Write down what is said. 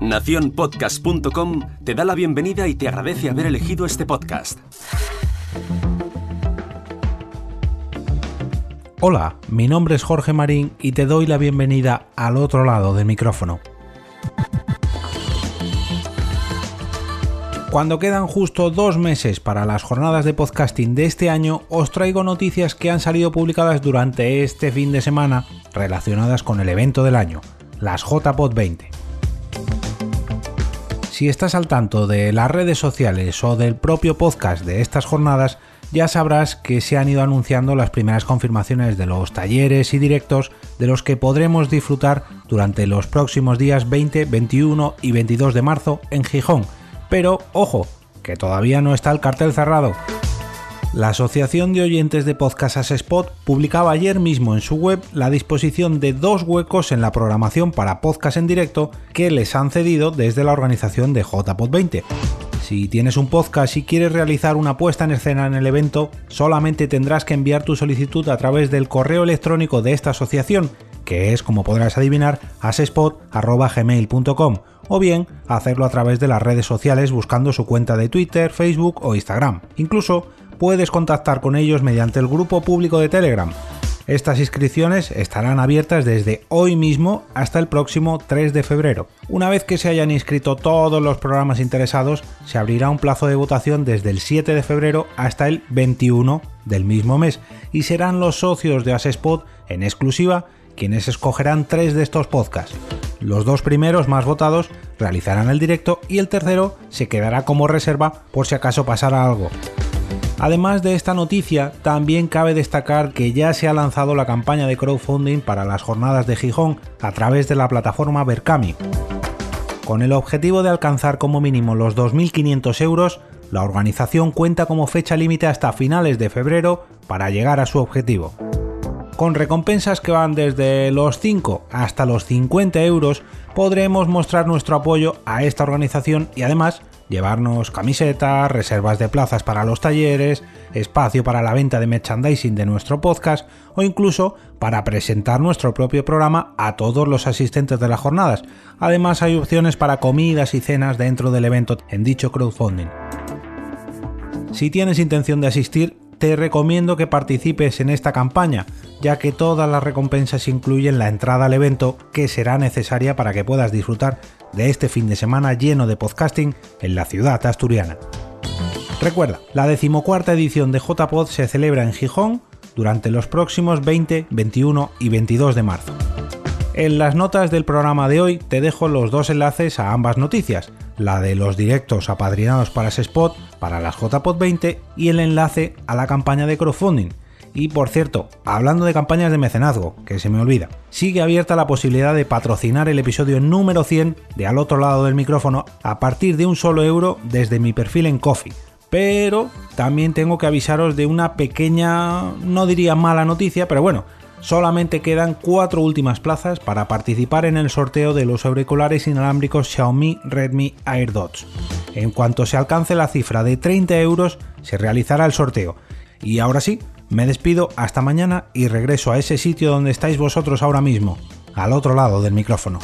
Naciónpodcast.com te da la bienvenida y te agradece haber elegido este podcast. Hola, mi nombre es Jorge Marín y te doy la bienvenida al otro lado del micrófono. Cuando quedan justo dos meses para las jornadas de podcasting de este año, os traigo noticias que han salido publicadas durante este fin de semana relacionadas con el evento del año, las JPod 20. Si estás al tanto de las redes sociales o del propio podcast de estas jornadas, ya sabrás que se han ido anunciando las primeras confirmaciones de los talleres y directos de los que podremos disfrutar durante los próximos días 20, 21 y 22 de marzo en Gijón, pero ojo, que todavía no está el cartel cerrado. La Asociación de Oyentes de Podcast As Spot publicaba ayer mismo en su web la disposición de dos huecos en la programación para podcast en directo que les han cedido desde la organización de JPod 20. Si tienes un podcast y quieres realizar una puesta en escena en el evento, solamente tendrás que enviar tu solicitud a través del correo electrónico de esta asociación, que es, como podrás adivinar, asespot.gmail.com o bien hacerlo a través de las redes sociales buscando su cuenta de Twitter, Facebook o Instagram. Incluso puedes contactar con ellos mediante el grupo público de Telegram. Estas inscripciones estarán abiertas desde hoy mismo hasta el próximo 3 de febrero. Una vez que se hayan inscrito todos los programas interesados, se abrirá un plazo de votación desde el 7 de febrero hasta el 21 del mismo mes y serán los socios de Asespot en exclusiva quienes escogerán tres de estos podcasts. Los dos primeros más votados realizarán el directo y el tercero se quedará como reserva por si acaso pasara algo. Además de esta noticia, también cabe destacar que ya se ha lanzado la campaña de crowdfunding para las jornadas de Gijón a través de la plataforma Berkami. Con el objetivo de alcanzar como mínimo los 2.500 euros, la organización cuenta como fecha límite hasta finales de febrero para llegar a su objetivo con recompensas que van desde los 5 hasta los 50 euros, podremos mostrar nuestro apoyo a esta organización y además llevarnos camisetas, reservas de plazas para los talleres, espacio para la venta de merchandising de nuestro podcast o incluso para presentar nuestro propio programa a todos los asistentes de las jornadas. Además hay opciones para comidas y cenas dentro del evento en dicho crowdfunding. Si tienes intención de asistir, te recomiendo que participes en esta campaña, ya que todas las recompensas incluyen la entrada al evento que será necesaria para que puedas disfrutar de este fin de semana lleno de podcasting en la ciudad asturiana. Recuerda, la decimocuarta edición de JPod se celebra en Gijón durante los próximos 20, 21 y 22 de marzo. En las notas del programa de hoy te dejo los dos enlaces a ambas noticias, la de los directos apadrinados para ese spot para las JPod 20 y el enlace a la campaña de crowdfunding. Y por cierto, hablando de campañas de mecenazgo, que se me olvida, sigue abierta la posibilidad de patrocinar el episodio número 100 de al otro lado del micrófono a partir de un solo euro desde mi perfil en Coffee. Pero también tengo que avisaros de una pequeña, no diría mala noticia, pero bueno, solamente quedan cuatro últimas plazas para participar en el sorteo de los auriculares inalámbricos Xiaomi Redmi AirDots. En cuanto se alcance la cifra de 30 euros, se realizará el sorteo. Y ahora sí, me despido hasta mañana y regreso a ese sitio donde estáis vosotros ahora mismo, al otro lado del micrófono.